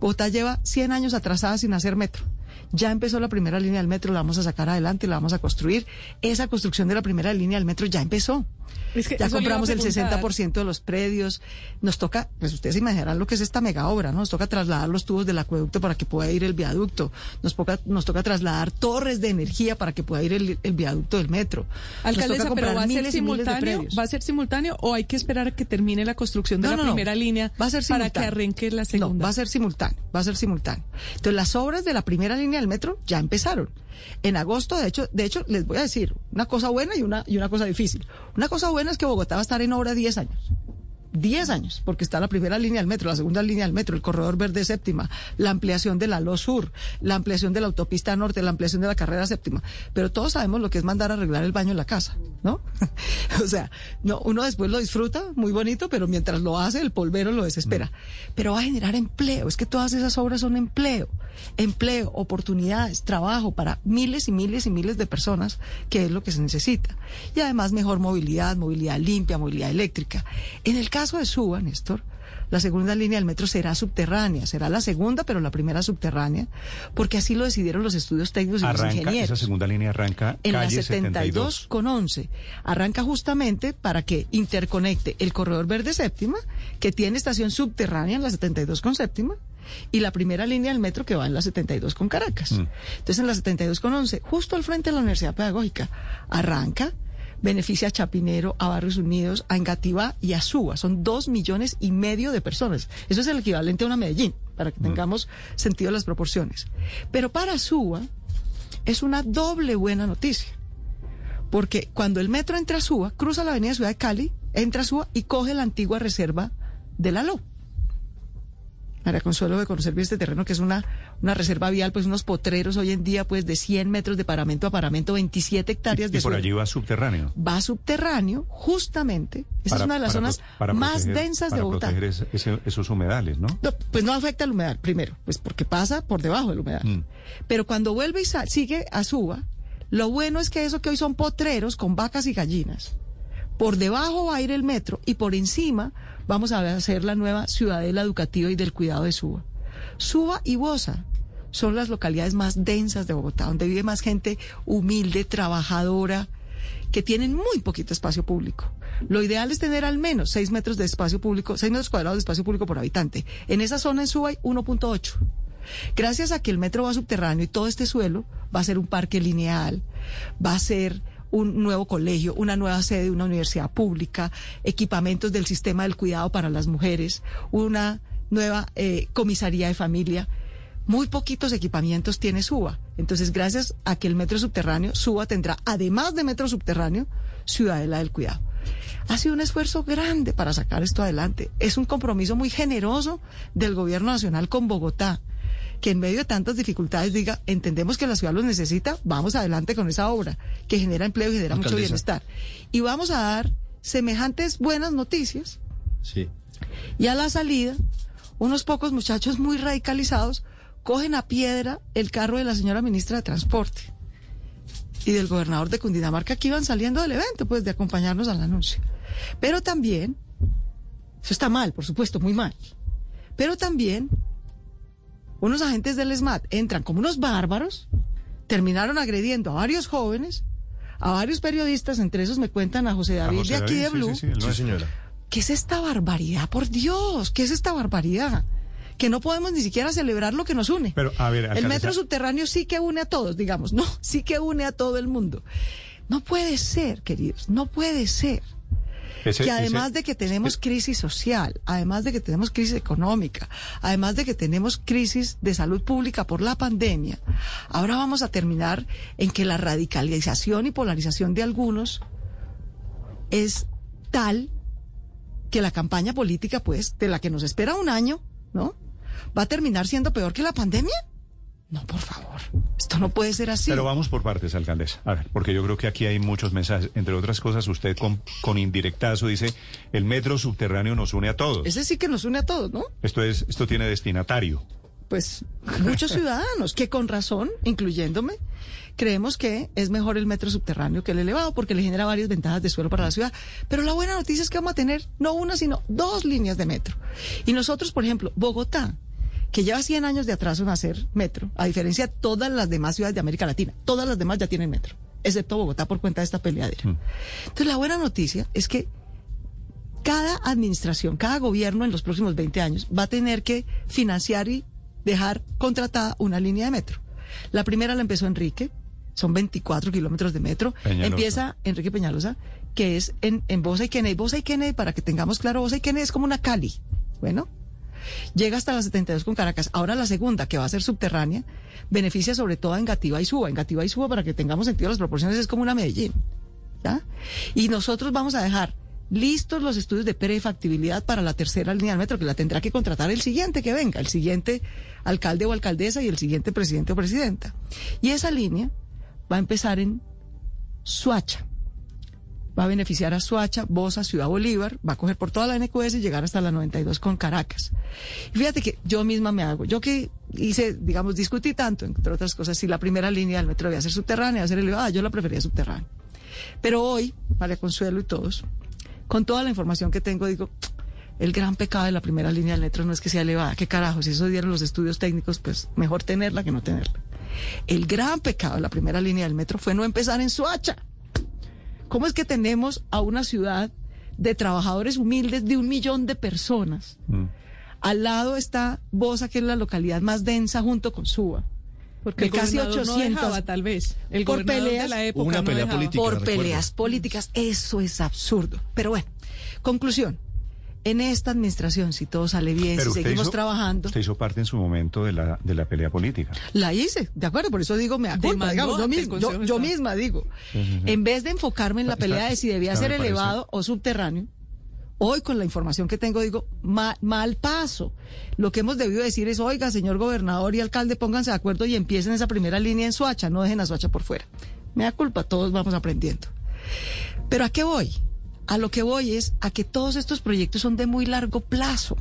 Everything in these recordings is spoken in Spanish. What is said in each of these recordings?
Bogotá lleva 100 años atrasada sin hacer metro. Ya empezó la primera línea del metro, la vamos a sacar adelante, la vamos a construir. Esa construcción de la primera línea del metro ya empezó. Es que ya compramos el preguntar. 60% de los predios. Nos toca, pues ustedes se imaginarán lo que es esta mega obra, ¿no? Nos toca trasladar los tubos del acueducto para que pueda ir el viaducto. Nos toca, nos toca trasladar torres de energía para que pueda ir el, el viaducto del metro. Alcaldesa, pero ¿va a ser simultáneo? ¿Va a ser simultáneo o hay que esperar a que termine la construcción de No, la no, no. primera línea va a ser para que arranque la segunda? No, va a ser simultáneo, va a ser simultáneo. Entonces, las obras de la primera línea del metro ya empezaron. En agosto, de hecho, de hecho, les voy a decir una cosa buena y una, y una cosa difícil. Una cosa buena es que Bogotá va a estar en obra 10 años. 10 años, porque está la primera línea del metro, la segunda línea del metro, el corredor verde séptima, la ampliación de la LO Sur, la ampliación de la autopista norte, la ampliación de la carrera séptima. Pero todos sabemos lo que es mandar a arreglar el baño en la casa, ¿no? o sea, no, uno después lo disfruta, muy bonito, pero mientras lo hace, el polvero lo desespera. Pero va a generar empleo, es que todas esas obras son empleo, empleo, oportunidades, trabajo para miles y miles y miles de personas, que es lo que se necesita. Y además mejor movilidad, movilidad limpia, movilidad eléctrica. En el caso de Suba, Néstor, la segunda línea del metro será subterránea, será la segunda, pero la primera subterránea, porque así lo decidieron los estudios técnicos y los Arranca, ingenieros esa segunda línea arranca en la calle 72 con 11. Arranca justamente para que interconecte el corredor verde séptima, que tiene estación subterránea en la 72 con séptima, y la primera línea del metro que va en la 72 con Caracas. Entonces, en la 72 con 11, justo al frente de la Universidad Pedagógica, arranca, beneficia a Chapinero, a Barrios Unidos, a Engativá y a Suba. Son dos millones y medio de personas. Eso es el equivalente a una Medellín, para que tengamos sentido de las proporciones. Pero para Suba es una doble buena noticia. Porque cuando el metro entra a Suba, cruza la avenida Ciudad de Cali, entra a Suba y coge la antigua reserva de la LO. María Consuelo de conocer bien este terreno, que es una, una reserva vial, pues unos potreros hoy en día, pues de 100 metros de paramento a paramento, 27 hectáreas Y, de y por allí va subterráneo. Va subterráneo, justamente. Esa es una de las para zonas más densas de para Bogotá. proteger ese- ese- esos humedales, ¿no? No, pues no afecta al humedal, primero, pues porque pasa por debajo del humedal. Mm. Pero cuando vuelve y sigue a Suba, lo bueno es que eso que hoy son potreros con vacas y gallinas, por debajo va a ir el metro y por encima vamos a hacer la nueva ciudadela educativa y del cuidado de Suba. Suba y Bosa son las localidades más densas de Bogotá, donde vive más gente humilde, trabajadora, que tienen muy poquito espacio público. Lo ideal es tener al menos 6 metros de espacio público, 6 metros cuadrados de espacio público por habitante. En esa zona en Suba hay 1.8. Gracias a que el metro va subterráneo y todo este suelo va a ser un parque lineal, va a ser un nuevo colegio, una nueva sede de una universidad pública, equipamientos del sistema del cuidado para las mujeres, una nueva eh, comisaría de familia. Muy poquitos equipamientos tiene Suba. Entonces, gracias a que el metro subterráneo, Suba tendrá, además de metro subterráneo, Ciudadela del Cuidado. Ha sido un esfuerzo grande para sacar esto adelante. Es un compromiso muy generoso del gobierno nacional con Bogotá, que en medio de tantas dificultades diga, entendemos que la ciudad los necesita, vamos adelante con esa obra, que genera empleo y genera mucho bienestar. Y vamos a dar semejantes buenas noticias Sí. y a la salida, unos pocos muchachos muy radicalizados cogen a piedra el carro de la señora ministra de Transporte y del gobernador de Cundinamarca que iban saliendo del evento, pues de acompañarnos al anuncio. Pero también, eso está mal, por supuesto, muy mal. Pero también, unos agentes del ESMAD entran como unos bárbaros, terminaron agrediendo a varios jóvenes, a varios periodistas, entre esos me cuentan a José A David José de aquí David, de Blue. sí, sí, Sí, señora. ¿Qué es esta barbaridad? Por Dios, ¿qué es esta barbaridad? Que no podemos ni siquiera celebrar lo que nos une. Pero, a ver, el metro subterráneo sí que une a todos, digamos, no, sí que une a todo el mundo. No puede ser, queridos, no puede ser. Ese- que además ese- de que tenemos crisis social, además de que tenemos crisis económica, además de que tenemos crisis de salud pública por la pandemia, ahora vamos a terminar en que la radicalización y polarización de algunos es tal que la campaña política, pues, de la que nos espera un año, ¿no? va a terminar siendo peor que la pandemia? No, por favor. Esto no puede ser así. Pero vamos por partes, alcaldesa. A ver, porque yo creo que aquí hay muchos mensajes. Entre otras cosas, usted con, con indirectazo dice, el metro subterráneo nos une a todos. Ese sí que nos une a todos, ¿no? Esto es, esto tiene destinatario. Pues muchos ciudadanos que con razón, incluyéndome, creemos que es mejor el metro subterráneo que el elevado porque le genera varias ventajas de suelo para la ciudad. Pero la buena noticia es que vamos a tener no una, sino dos líneas de metro. Y nosotros, por ejemplo, Bogotá, que lleva 100 años de atraso en hacer metro, a diferencia de todas las demás ciudades de América Latina. Todas las demás ya tienen metro, excepto Bogotá por cuenta de esta peleadera. Entonces, la buena noticia es que cada administración, cada gobierno en los próximos 20 años va a tener que financiar y dejar contratada una línea de metro. La primera la empezó Enrique, son 24 kilómetros de metro. Peñalosa. Empieza Enrique Peñalosa, que es en, en Bosa y Kennedy. Bosa y Kennedy, para que tengamos claro, Bosa y Kennedy es como una Cali. Bueno, llega hasta la 72 con Caracas. Ahora la segunda, que va a ser subterránea, beneficia sobre todo a Engativá y Suba. Engativá y Suba, para que tengamos sentido las proporciones, es como una Medellín. ¿ya? Y nosotros vamos a dejar listos los estudios de prefactibilidad para la tercera línea del metro, que la tendrá que contratar el siguiente que venga, el siguiente alcalde o alcaldesa y el siguiente presidente o presidenta. Y esa línea va a empezar en Suacha. Va a beneficiar a Suacha, Bosa, Ciudad Bolívar, va a coger por toda la NQS y llegar hasta la 92 con Caracas. Y fíjate que yo misma me hago, yo que hice, digamos, discutí tanto, entre otras cosas, si la primera línea del metro debía ser subterránea, debía ser elevada, yo la prefería subterránea. Pero hoy, María Consuelo y todos, con toda la información que tengo, digo, el gran pecado de la primera línea del metro no es que sea elevada, qué carajo, si eso dieron los estudios técnicos, pues mejor tenerla que no tenerla. El gran pecado de la primera línea del metro fue no empezar en Suacha. ¿Cómo es que tenemos a una ciudad de trabajadores humildes de un millón de personas? Mm. Al lado está Bosa, que es la localidad más densa junto con Suba. Porque el casi gobernador no 800 dejaba, tal vez. El por peleas, de la época una pelea política. por recuerdo. peleas políticas. Eso es absurdo. Pero bueno, conclusión. En esta administración, si todo sale bien, Pero si seguimos hizo- trabajando, Usted hizo parte en su momento de la, de la pelea política. la hice, de acuerdo, por eso digo, me acuerdo, Demandó digamos, yo, mismo, yo, misma digo, en vez de enfocarme en la Está- pelea de si debía ser elevado o subterráneo, hoy con la información que tengo digo, ma- mal paso. Lo que hemos debido decir es, oiga, señor gobernador y alcalde, pónganse de acuerdo y empiecen esa primera línea en Suacha, no dejen a Suacha por fuera. Me da culpa, todos vamos aprendiendo. Pero ¿a qué voy? A lo que voy es a que todos estos proyectos son de muy largo plazo.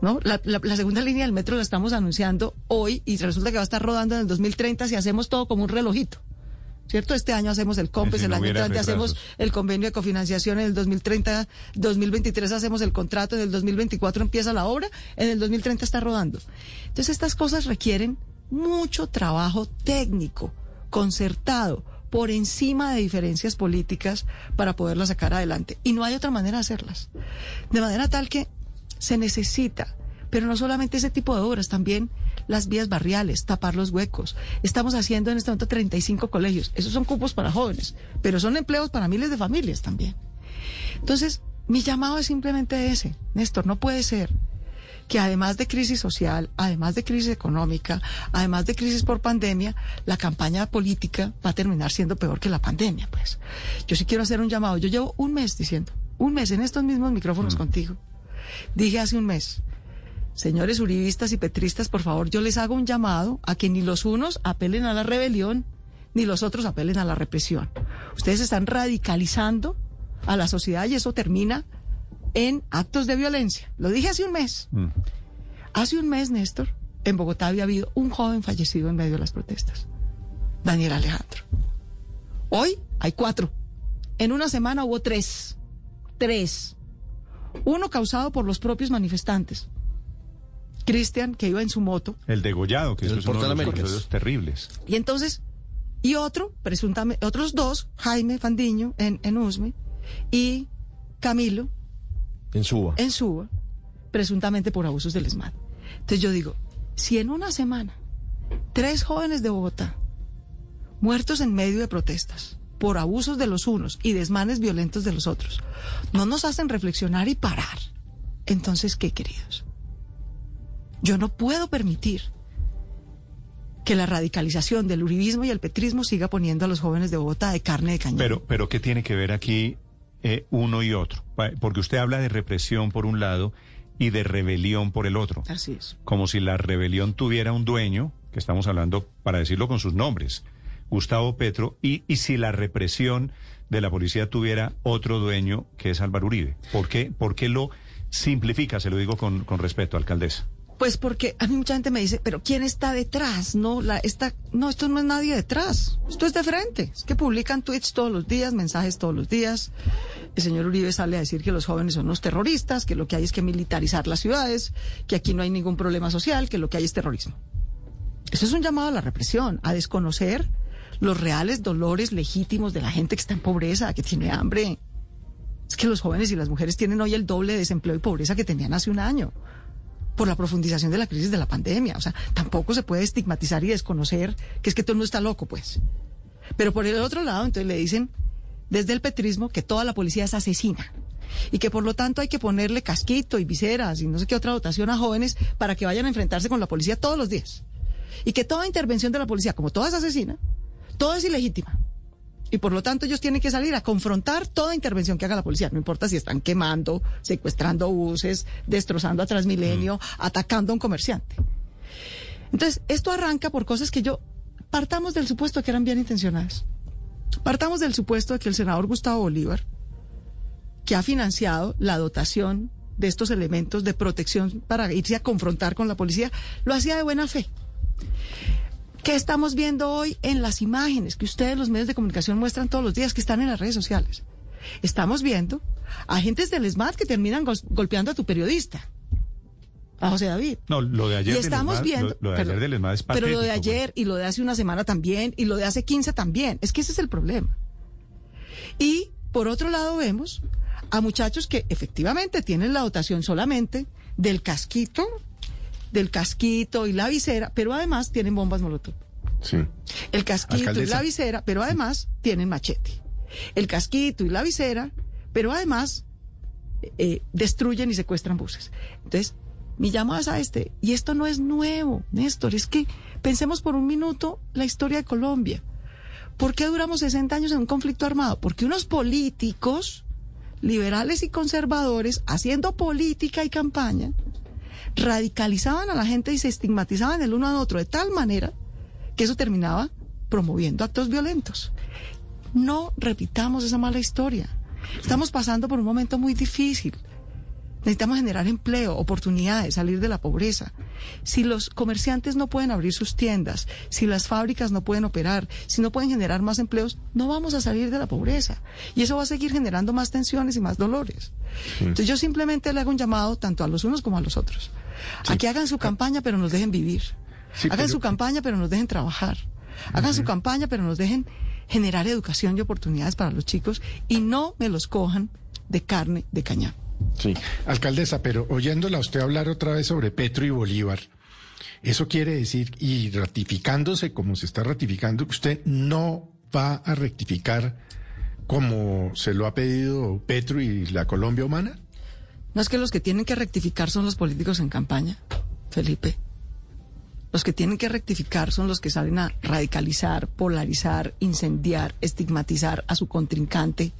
¿No? La, la- la segunda línea del metro la estamos anunciando hoy y resulta que va a estar rodando en el 2030 si hacemos todo como un relojito. ¿Cierto? Este año hacemos el COMPES, Si el no año entrante hacemos el convenio de cofinanciación en el 2030, 2023 hacemos el contrato, en el 2024 empieza la obra, en el 2030 está rodando. Entonces estas cosas requieren mucho trabajo técnico, concertado, por encima de diferencias políticas para poderlas sacar adelante. Y no hay otra manera de hacerlas. De manera tal que se necesita, pero no solamente ese tipo de obras, también las vías barriales, tapar los huecos. Estamos haciendo en este momento 35 colegios. Esos son cupos para jóvenes, pero son empleos para miles de familias también. Entonces, mi llamado es simplemente ese. Néstor, no puede ser que además de crisis social, además de crisis económica, además de crisis por pandemia, la campaña política va a terminar siendo peor que la pandemia, pues. Yo sí quiero hacer un llamado. Yo llevo un mes diciendo, un mes en estos mismos micrófonos contigo. Dije hace un mes, señores uribistas y petristas, por favor, yo les hago un llamado a que ni los unos apelen a la rebelión, ni los otros apelen a la represión. Ustedes están radicalizando a la sociedad y eso termina en actos de violencia. Lo dije hace un mes. Mm. Hace un mes, Néstor, en Bogotá había habido un joven fallecido en medio de las protestas. Daniel Alejandro. Hoy hay cuatro. En una semana hubo tres. Tres. Uno causado por los propios manifestantes. Cristian, que iba en su moto, El degollado, que El eso es uno de los episodios terribles. y entonces, y otro, presuntamente, otros dos, Jaime Fandiño en, en Usme y Camilo En Suba. en Suba, presuntamente por abusos del ESMAD. Entonces yo digo, si en una semana tres jóvenes de Bogotá muertos en medio de protestas por abusos de los unos y desmanes violentos de los otros, no nos hacen reflexionar y parar, entonces, ¿qué queridos? Yo no puedo permitir que la radicalización del uribismo y el petrismo siga poniendo a los jóvenes de Bogotá de carne de cañón. Pero, pero ¿qué tiene que ver aquí eh, uno y otro? Porque usted habla de represión por un lado y de rebelión por el otro. Así es. Como si la rebelión tuviera un dueño, que estamos hablando para decirlo con sus nombres, Gustavo Petro, y, y si la represión de la policía tuviera otro dueño, que es Álvaro Uribe. ¿Por qué, por qué lo simplifica? Se lo digo con, con respeto, alcaldesa. Pues porque a mí mucha gente me dice, pero ¿quién está detrás? No, la, esta, no, esto no es nadie detrás. Esto es de frente. Es que publican tweets todos los días, mensajes todos los días. El señor Uribe sale a decir que los jóvenes son los terroristas, que lo que hay es que militarizar las ciudades, que aquí no hay ningún problema social, que lo que hay es terrorismo. Eso es un llamado a la represión, a desconocer los reales dolores legítimos de la gente que está en pobreza, que tiene hambre. Es que los jóvenes y las mujeres tienen hoy el doble de desempleo y pobreza que tenían hace un año por la profundización de la crisis de la pandemia. O sea, tampoco se puede estigmatizar y desconocer que es que todo el mundo está loco, pues. Pero por el otro lado, entonces le dicen desde el petrismo que toda la policía es asesina y que por lo tanto hay que ponerle casquito y viseras y no sé qué otra dotación a jóvenes para que vayan a enfrentarse con la policía todos los días. Y que toda intervención de la policía, como toda es asesina, toda es ilegítima. Y por lo tanto ellos tienen que salir a confrontar toda intervención que haga la policía. No importa si están quemando, secuestrando buses, destrozando a Transmilenio, atacando a un comerciante. Entonces, esto arranca por cosas que yo partamos del supuesto que eran bien intencionadas. Partamos del supuesto de que el senador Gustavo Bolívar, que ha financiado la dotación de estos elementos de protección para irse a confrontar con la policía, lo hacía de buena fe. ¿Qué estamos viendo hoy en las imágenes que ustedes, los medios de comunicación, muestran todos los días que están en las redes sociales? Estamos viendo agentes del ESMAD que terminan go golpeando a tu periodista. A José David. No, lo de ayer y estamos del ESMAD, viendo, lo, lo de pero, ayer del ESMAD es pero lo de patético, ayer y lo de hace una semana también y lo de hace 15 también. Es que ese es el problema. Y por otro lado vemos a muchachos que efectivamente tienen la dotación solamente del casquito, del casquito y la visera, pero además tienen bombas molotov. Sí. El casquito y la visera, pero además tienen machete. El casquito y la visera, pero además eh, destruyen y secuestran buses. Entonces, mi llamada es a este, y esto no es nuevo, Néstor, es que pensemos por un minuto la historia de Colombia. ¿Por qué duramos 60 años en un conflicto armado? Porque unos políticos liberales y conservadores, haciendo política y campaña, radicalizaban a la gente y se estigmatizaban el uno al otro de tal manera que eso terminaba promoviendo actos violentos. No repitamos esa mala historia. Estamos pasando por un momento muy difícil. Necesitamos generar empleo, oportunidades, salir de la pobreza. Si los comerciantes no pueden abrir sus tiendas, si las fábricas no pueden operar, si no pueden generar más empleos, no vamos a salir de la pobreza. Y eso va a seguir generando más tensiones y más dolores. Entonces yo simplemente le hago un llamado tanto a los unos como a los otros. A que hagan su campaña pero nos dejen vivir. Sí, hagan pero- su campaña pero nos dejen trabajar. Hagan su campaña pero nos dejen generar educación y oportunidades para los chicos y no me los cojan de carne de cañón. Sí, alcaldesa, pero oyéndola a usted hablar otra vez sobre Petro y Bolívar, eso quiere decir, y ratificándose como se está ratificando, que usted no va a rectificar como se lo ha pedido Petro y la Colombia humana. No es que los que tienen que rectificar son los políticos en campaña, Felipe. Los que tienen que rectificar son los que salen a radicalizar, polarizar, incendiar, estigmatizar a su contrincante.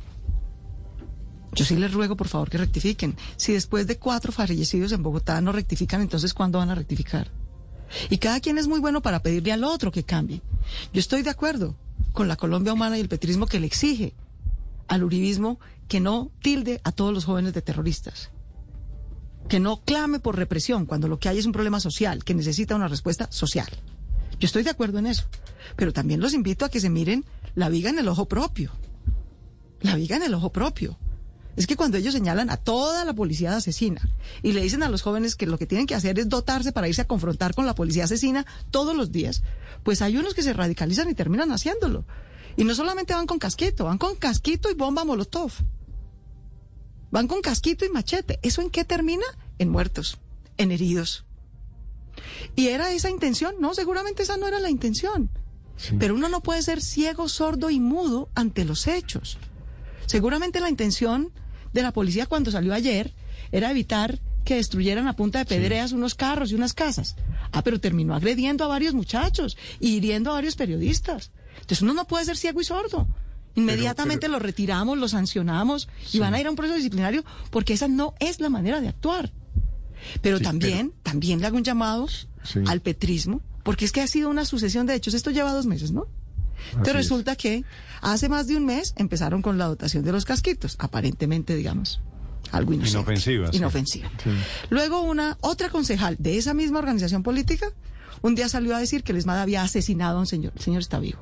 Yo sí les ruego, por favor, que rectifiquen. Si después de cuatro fallecidos en Bogotá no rectifican, entonces ¿cuándo van a rectificar? Y cada quien es muy bueno para pedirle al otro que cambie. Yo estoy de acuerdo con la Colombia humana y el petrismo que le exige al uribismo que no tilde a todos los jóvenes de terroristas que no clame por represión cuando lo que hay es un problema social, que necesita una respuesta social. Yo estoy de acuerdo en eso, pero también los invito a que se miren la viga en el ojo propio. La viga en el ojo propio. Es que cuando ellos señalan a toda la policía de asesina y le dicen a los jóvenes que lo que tienen que hacer es dotarse para irse a confrontar con la policía asesina todos los días, pues hay unos que se radicalizan y terminan haciéndolo. Y no solamente van con casquito, van con casquito y bomba molotov. Van con casquito y machete. ¿Eso en qué termina? En muertos, en heridos. ¿Y era esa intención? No, seguramente esa no era la intención. Pero uno no puede ser ciego, sordo y mudo ante los hechos. Seguramente la intención de la policía cuando salió ayer era evitar que destruyeran a punta de pedreas unos carros y unas casas. Ah, pero terminó agrediendo a varios muchachos y hiriendo a varios periodistas. Entonces uno no puede ser ciego y sordo. Inmediatamente pero- lo retiramos, lo sancionamos y van a ir a un proceso disciplinario porque esa no es la manera de actuar. Pero Sí, también, también le hago un llamado al petrismo, porque es que ha sido una sucesión de hechos. Esto lleva dos meses, ¿no? Entonces es. resulta que hace más de un mes empezaron con la dotación de los casquitos, aparentemente, digamos, algo inocente. Inofensiva, sí. Inofensiva. Luego una otra concejal de esa misma organización política un día salió a decir que el ESMAD había asesinado a un señor. El señor está vivo.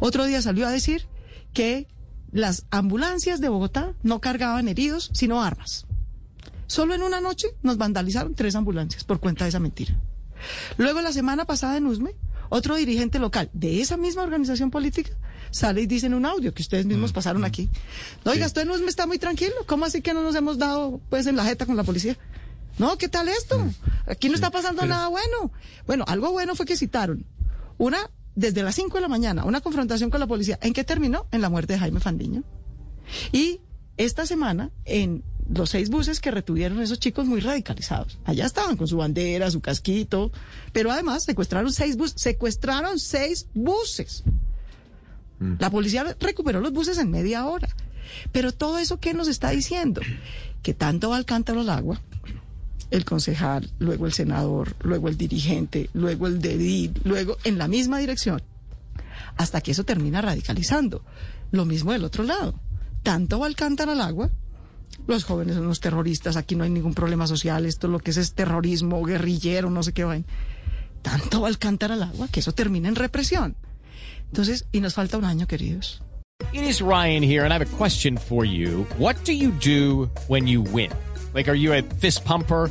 Otro día salió a decir que las ambulancias de Bogotá no cargaban heridos, sino armas. Solo en una noche nos vandalizaron tres ambulancias por cuenta de esa mentira. Luego, la semana pasada en Usme, otro dirigente local de esa misma organización política sale y dice en un audio que ustedes mismos pasaron aquí. No, oiga, esto en Usme está muy tranquilo. ¿Cómo así que no nos hemos dado pues en la jeta con la policía? No, ¿qué tal esto? Aquí no está pasando nada bueno. Bueno, algo bueno fue que citaron una, desde las 5 de la mañana, una confrontación con la policía. ¿En qué terminó? En la muerte de Jaime Fandiño. Y esta semana, en los seis buses que retuvieron esos chicos muy radicalizados. Allá estaban con su bandera, su casquito, pero además secuestraron seis buses, secuestraron seis buses. La policía recuperó los buses en media hora. Pero todo eso, ¿qué nos está diciendo? Que tanto va al cántaro al agua, el concejal, luego el senador, luego el dirigente, luego el dedil, luego en la misma dirección, hasta que eso termina radicalizando. Lo mismo del otro lado. Tanto va al cántaro al agua, los jóvenes son unos terroristas, aquí no hay ningún problema social, esto lo que es es terrorismo, guerrillero, no sé qué vaina. Tanto va al cántaro al agua que eso termina en represión. Entonces, y nos falta un año, queridos. It is Ryan here, and I have a question for you. What do you do when you win? Like, are you a fist pumper?